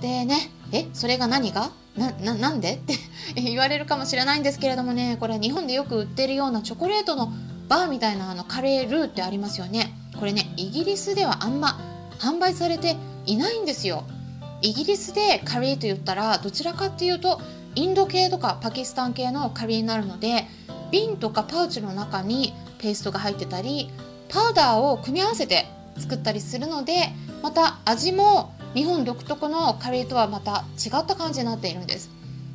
でね、え、それが何が？な、な、なんで？って 言われるかもしれないんですけれどもね、これ日本でよく売ってるようなチョコレートのバーみたいなあのカレールーってありますよね。これね、イギリスではあんま販売されていないんですよ。イギリスでカレーと言ったらどちらかっていうとインド系とかパキスタン系のカレーになるので瓶とかパウチの中にペーストが入ってたりパウダーを組み合わせて作ったりするのでまた味も日本独特のカレーとはまた違った感じになっているんです。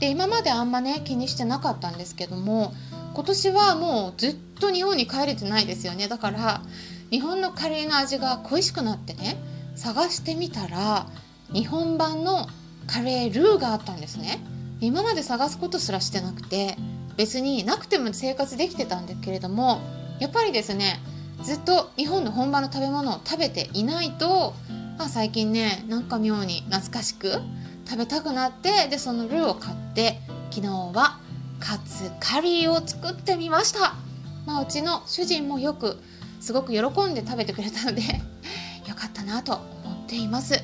で今まであんまね気にしてなかったんですけども今年はもうずっと日本に帰れてないですよね。だから日本のカレーの味が恋しくなってね探してみたら日本版のカレールーがあったんですね。今まで探すことすらしてなくて別になくても生活できてたんだけれどもやっぱりですねずっと日本の本場の食べ物を食べていないと、まあ、最近ねなんか妙に懐かしく食べたくなってでそのルーを買って昨日はカツカリーを作ってみました、まあ、うちの主人もよくすごく喜んで食べてくれたので よかったなと思っています。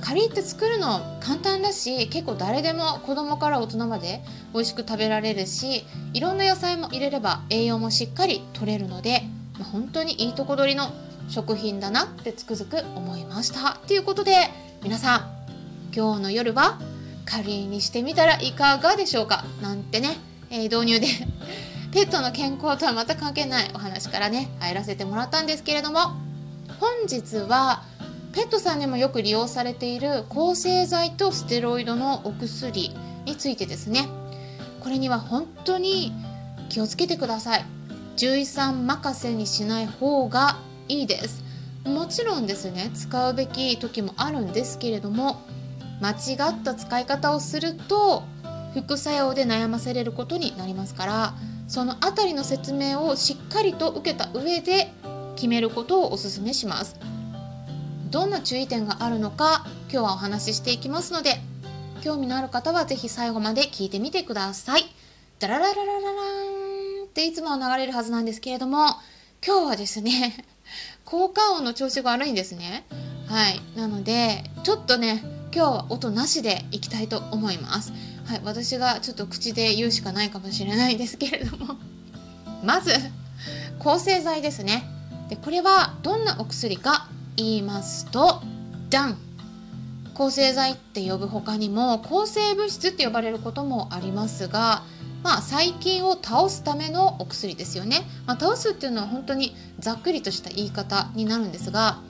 カリーって作るの簡単だし結構誰でも子供から大人まで美味しく食べられるしいろんな野菜も入れれば栄養もしっかり取れるのでまあ、本当にいいとこ取りの食品だなってつくづく思いました。ということで皆さん今日の夜はカリーにしてみたらいかがでしょうか？なんてね、えー、導入で。ペットの健康とは全く関係ないお話からね入らせてもらったんですけれども本日はペットさんにもよく利用されている抗生剤とステロイドのお薬についてですね。これには本当に気をつけてください。獣医さん任せにしない方がいいです。もちろんですね使うべき時もあるんですけれども間違った使い方をすると副作用で悩ませれることになりますからその辺りの説明をしっかりと受けた上で決めることをお勧めします。どんな注意点があるのか今日はお話ししていきますので興味のある方は是非最後まで聞いてみてください。ダラララララランっていつも流れるはずなんですけれども今日はですね効果音の調子が悪いんですね。はい。なのでちょっとね今日は音なしでいきたいと思います。はい。私がちょっと口で言うしかないかもしれないですけれども。まず抗生剤ですね。でこれはどんなお薬か言いますとダン。抗生剤って呼ぶ他にも抗生物質って呼ばれることもありますがまあ、細菌を倒すためのお薬ですよね、まあ、倒すっていうのは本当にざっくりとした言い方になるんですが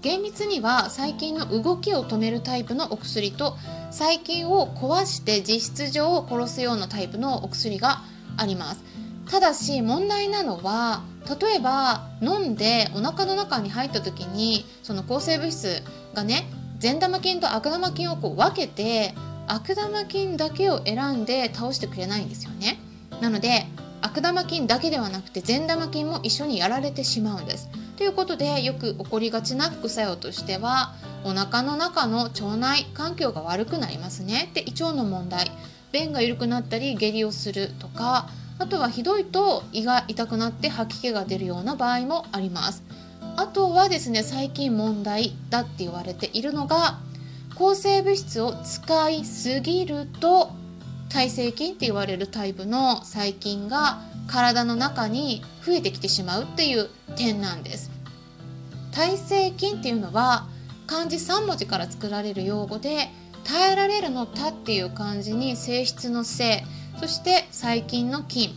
厳密には細菌の動きを止めるタイプのお薬と細菌を壊して実質上を殺すようなタイプのお薬があります。ただし問題なのは例えば飲んでお腹の中に入った時にその抗生物質がね善玉菌と悪玉菌をこう分けて悪玉菌だけを選んで倒してくれないんですよね。なので悪玉菌だけではなくて善玉菌も一緒にやられてしまうんです。ということでよく起こりがちな副作用としてはお腹の中の腸内環境が悪くなりますね。で胃腸の問題。便が緩くなったり下痢をするとかあとはひどいと胃が痛くなって吐き気が出るような場合もあります。あとはですね最近問題だって言われているのが抗生物質を使いすぎると耐性菌って言われるタイプの細菌が体の中に増えてきてしまうっていう点なんです耐性菌っていうのは漢字3文字から作られる用語で耐えられるの「た」っていう漢字に性質の「性」そして細菌の「菌」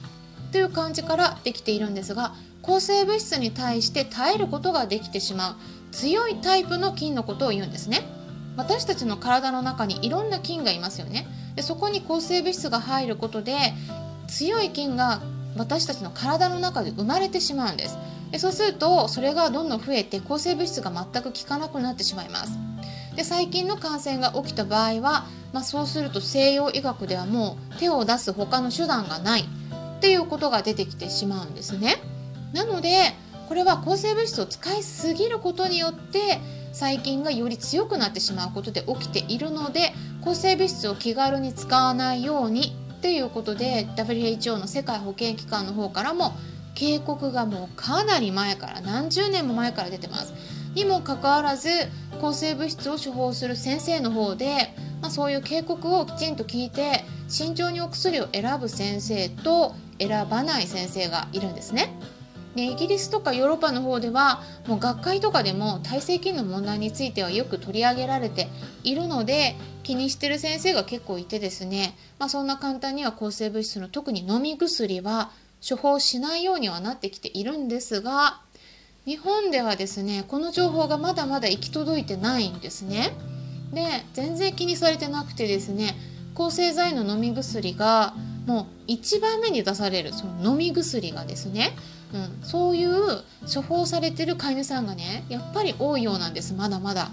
という漢字からできているんですが抗生物質に対して耐えることができてしまう強いタイプの菌のことを言うんですね。私たちの体の中にいろんな菌がいますよね。でそこに抗生物質が入ることで強い菌が私たちの体の中で生まれてしまうんです。でそうするとそれがどんどん増えて抗生物質が全く効かなくなってしまいます。で最近の感染が起きた場合は、まあ、そうすると西洋医学ではもう手を出す他の手段がないっていうことが出てきてしまうんですね。なのでこれは抗生物質を使いすぎることによって細菌がより強くなってしまうことで起きているので抗生物質を気軽に使わないようにっていうことで WHO の世界保健機関の方からも警告がもうかなり前から何十年も前から出てます。にもかかわらず抗生物質を処方する先生の方で、まあ、そういう警告をきちんと聞いて慎重にお薬を選ぶ先生と選ばない先生がいるんですね。でイギリスとかヨーロッパの方ではもう学会とかでも耐性菌の問題についてはよく取り上げられているので気にしてる先生が結構いてですね、まあ、そんな簡単には抗生物質の特に飲み薬は処方しないようにはなってきているんですが日本ではですねこの情報がまだまだ行き届いてないんですね。で全然気にされてなくてですね抗生剤の飲み薬がもう1番目に出されるその飲み薬がですねうん、そういう処方されてる飼い主さんがねやっぱり多いようなんですまだまだ。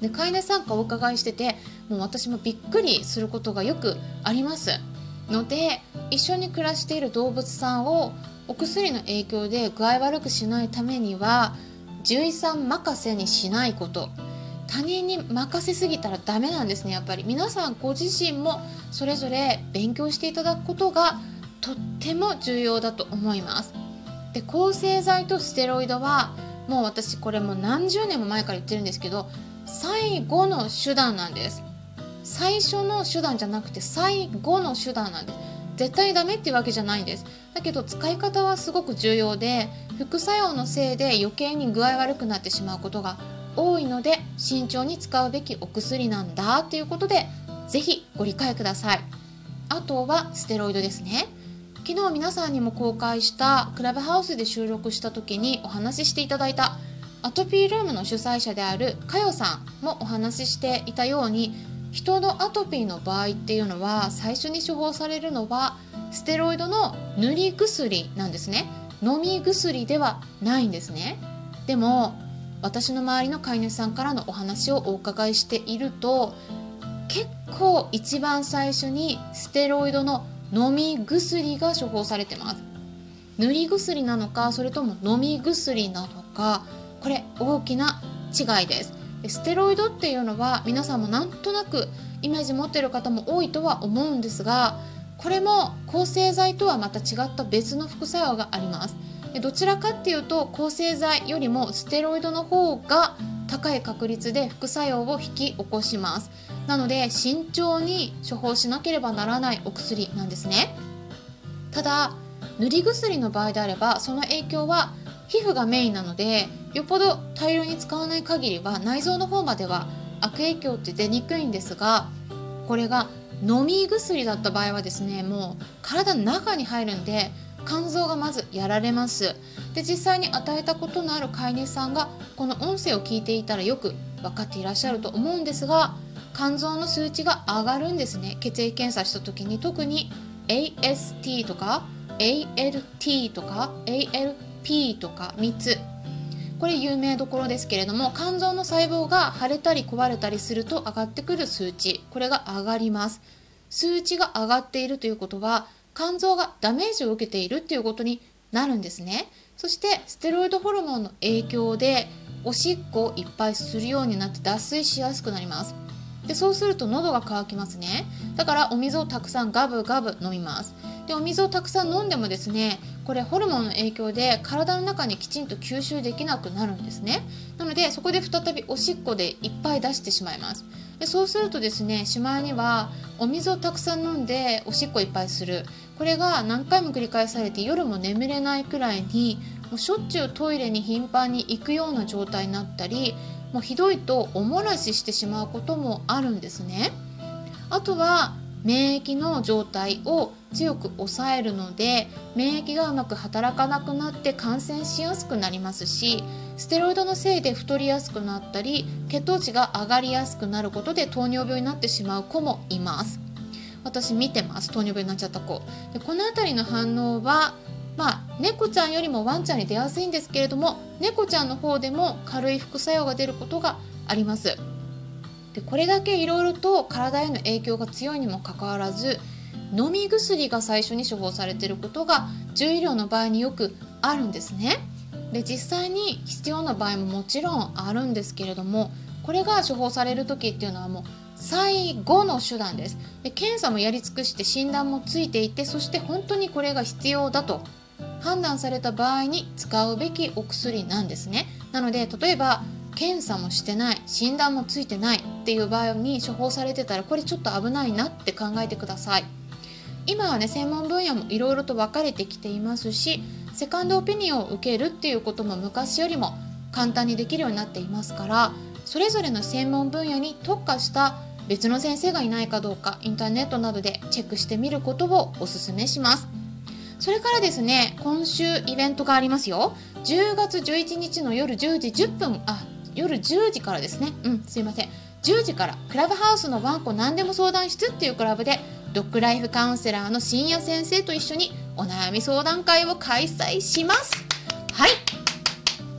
で飼い主さんかお伺いしててもう私もびっくりすることがよくあります。ので一緒に暮らしている動物さんをお薬の影響で具合悪くしないためには獣医さん任せにしないこと。他人に任せすぎたらダメなんですねやっぱり。皆さんご自身もそれぞれ勉強していただくことがとっても重要だと思います。で抗生剤とステロイドはもう私これもう何十年も前から言ってるんですけど最後の手段なんです。最初の手段じゃなくて最後の手段なんです。絶対ダメっていうわけじゃないんです。だけど使い方はすごく重要で副作用のせいで余計に具合悪くなってしまうことが多いので慎重に使うべきお薬なんだっていうことで是非ご理解ください。あとはステロイドですね。昨日皆さんにも公開したクラブハウスで収録した時にお話ししていただいたアトピールームの主催者であるかよさんもお話ししていたように人のアトピーの場合っていうのは最初に処方されるのはステロイドの塗り薬なんですね飲み薬ではないんですねでも私の周りの飼い主さんからのお話をお伺いしていると結構一番最初にステロイドの飲み薬が処方されてます。塗り薬なのかそれとも飲み薬なのかこれ大きな違いです。ステロイドっていうのは皆さんもなんとなくイメージ持ってる方も多いとは思うんですがこれも抗生剤とはまた違った別の副作用があります。どちらかっていうと抗生剤よりもステロイドの方が高い確率で副作用を引き起こします。なので慎重に処方しなければならないお薬なんですね。ただ塗り薬の場合であればその影響は皮膚がメインなのでよっぽど大量に使わない限りは内臓の方までは悪影響って出にくいんですがこれが飲み薬だった場合はですねもう体の中に入るんで肝臓がまずやられます。で実際に与えたことのある飼い主さんがこの音声を聞いていたらよく分かっていらっしゃると思うんですが肝臓の数値が上がるんですね。血液検査した時に。特に AST とか ALT とか ALP とか3つ。これ有名どころですけれども肝臓の細胞が腫れたり壊れたりすると上がってくる数値。これが上がります。数値が上がっているということは肝臓がダメージを受けているっていうことになるんですね。そしてステロイドホルモンの影響でおしっこをいっぱいするようになって脱水しやすくなります。でそうすると喉が渇きますね。だからお水をたくさんガブガブ飲みます。でお水をたくさん飲んでもですねこれホルモンの影響で体の中にきちんと吸収できなくなるんですね。なのでそこで再びおしっこでいっぱい出してしまいます。でそうするとですねしまいにはお水をたくさん飲んでおしっこいっぱいする。これが何回も繰り返されて夜も眠れないくらいにもうしょっちゅうトイレに頻繁に行くような状態になったりもうひどいとおもらししてしまうこともあるんですね。あとは免疫の状態を強く抑えるので免疫がうまく働かなくなって感染しやすくなりますしステロイドのせいで太りやすくなったり血糖値が上がりやすくなることで糖尿病になってしまう子もいます。私見てます。糖尿病になっちゃった子。でこの辺りの反応はまあ、猫ちゃんよりもワンちゃんに出やすいんですけれども猫ちゃんの方でも軽い副作用が出ることがありますでこれだけいろいろと体への影響が強いにもかかわらず飲み薬が最初に処方されていることが獣医療の場合によくあるんですね。で実際に必要な場合ももちろんあるんですけれどもこれが処方される時っていうのはもう最後の手段ですで検査もやり尽くして診断もついていてそして本当にこれが必要だと判断された場合に使うべきお薬なんですね。なので例えば検査もしてない診断もついてないっていう場合に処方されてたらこれちょっと危ないなって考えてください。今はね専門分野もいろいろと分かれてきていますしセカンドオピニオンを受けるっていうことも昔よりも簡単にできるようになっていますからそれぞれの専門分野に特化した別の先生がいないかどうかインターネットなどでチェックしてみることをおすすめします。それからですね今週イベントがありますよ。10月11日の夜10時10分あ夜10時からですね。うんすいません。10時からクラブハウスのワンコ何でも相談室っていうクラブでドッグライフカウンセラーの深夜先生と一緒にお悩み相談会を開催します。はい。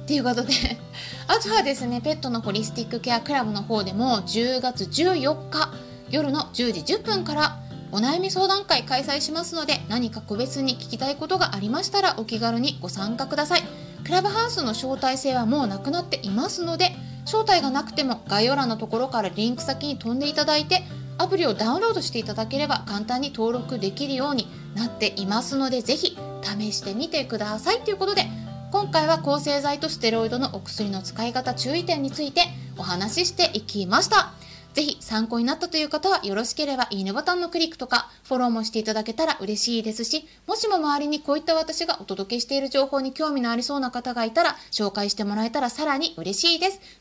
ということで あとはですねペットのホリスティックケアクラブの方でも10月14日夜の10時10分からお悩み相談会開催しますので何か個別に聞きたいことがありましたらお気軽にご参加くださいクラブハウスの招待制はもうなくなっていますので招待がなくても概要欄のところからリンク先に飛んでいただいてアプリをダウンロードしていただければ簡単に登録できるようになっていますのでぜひ試してみてくださいということで今回は抗生剤とステロイドのお薬の使い方注意点についてお話ししていきました。ぜひ参考になったという方はよろしければいいねボタンのクリックとかフォローもしていただけたら嬉しいですし、もしも周りにこういった私がお届けしている情報に興味のありそうな方がいたら紹介してもらえたらさらに嬉しいです。